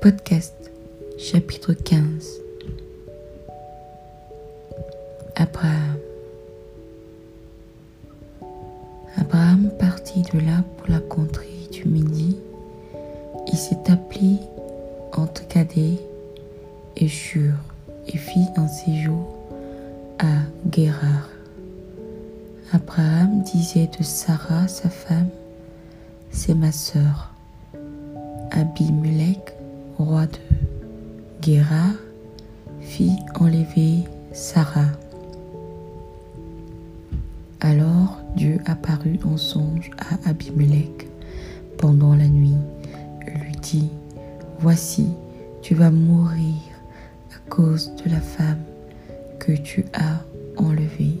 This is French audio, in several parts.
Podcast chapitre 15 Abraham Abraham partit de là pour la contrée du Midi. Il s'établit entre Cadet et Shur et fit un séjour à Guérard. Abraham disait de Sarah, sa femme, c'est ma sœur. Abimelech, roi de Guérard, fit enlever Sarah. Alors Dieu apparut en songe à Abimelech pendant la nuit et lui dit, Voici, tu vas mourir à cause de la femme que tu as enlevée,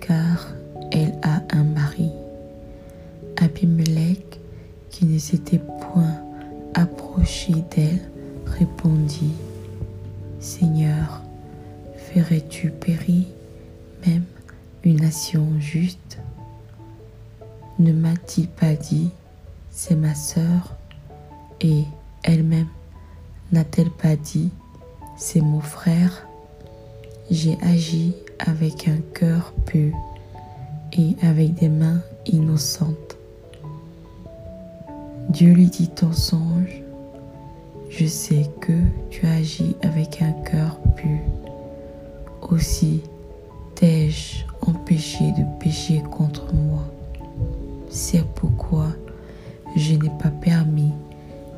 car elle a un mari. Abimelech, qui ne s'était approché d'elle, répondit, Seigneur, ferais-tu périr même une nation juste? Ne m'a-t-il pas dit, c'est ma sœur, et elle-même n'a-t-elle pas dit, c'est mon frère? J'ai agi avec un cœur pur et avec des mains innocentes. Dieu lui dit en songe, je sais que tu agis avec un cœur pur. Aussi t'ai-je empêché de pécher contre moi? C'est pourquoi je n'ai pas permis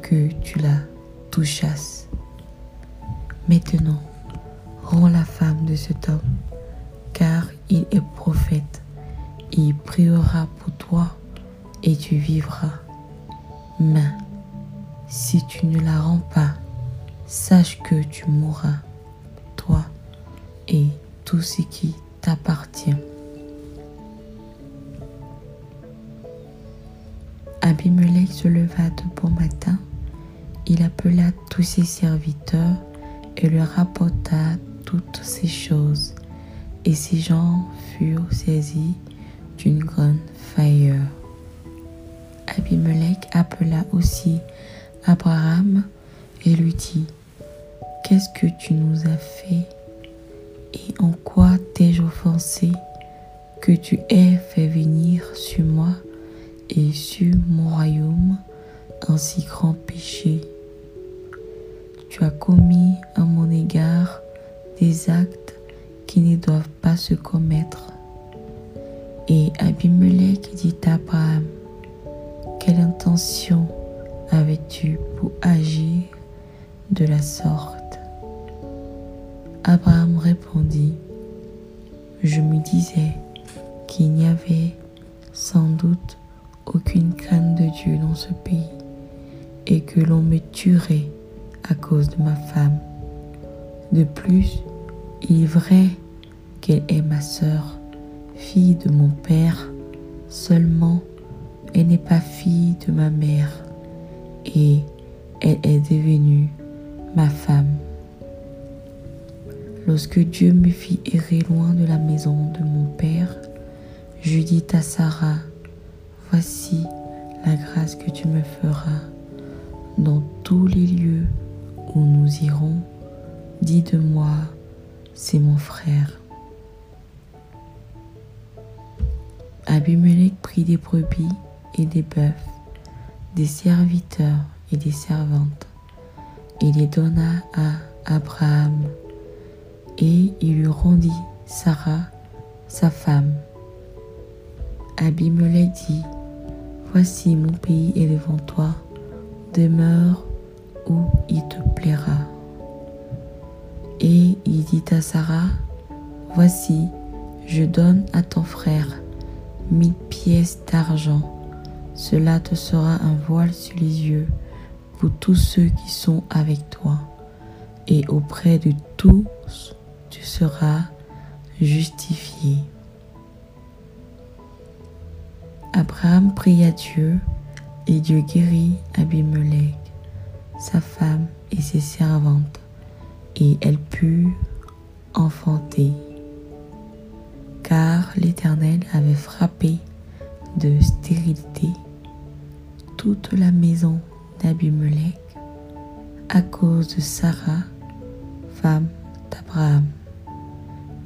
que tu la touchasses. Maintenant, rends la femme de cet homme, car il est prophète. Il priera pour toi et tu vivras. Mais si tu ne la rends pas, sache que tu mourras, toi et tout ce qui t'appartient. Abimelech se leva de bon matin, il appela tous ses serviteurs et leur rapporta toutes ces choses, et ces gens furent saisis d'une grande frayeur. Abimelech appela aussi Abraham et lui dit, Qu'est-ce que tu nous as fait et en quoi t'ai-je offensé que tu aies fait venir sur moi et sur mon royaume un si grand péché? Tu as commis à mon égard des actes qui ne doivent pas se commettre. Et Abimelech dit à Abraham, quelle intention avais-tu pour agir de la sorte? Abraham répondit, je me disais qu'il n'y avait sans doute aucune crainte de Dieu dans ce pays et que l'on me tuerait à cause de ma femme. De plus, il est vrai qu'elle est ma sœur, fille de mon père, seulement elle n'est pas fille de ma mère et elle est devenue ma femme. Lorsque Dieu me fit errer loin de la maison de mon père, je dis à Sarah, voici la grâce que tu me feras dans tous les lieux où nous irons. Dis de moi, c'est mon frère. Abimelech prit des brebis et des bœufs, des serviteurs et des servantes, et les donna à Abraham, et il lui rendit Sarah, sa femme. Abimelech dit, Voici mon pays est devant toi, demeure où il te plaira. Et il dit à Sarah, Voici, je donne à ton frère mille pièces d'argent cela te sera un voile sur les yeux pour tous ceux qui sont avec toi. Et auprès de tous, tu seras justifié. Abraham pria Dieu et Dieu guérit Abimelech, sa femme et ses servantes, et elle put enfanter, car l'Éternel avait frappé de stérilité toute la maison d'Abimelech à cause de Sarah, femme d'Abraham.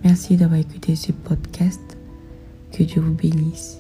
Merci d'avoir écouté ce podcast. Que Dieu vous bénisse.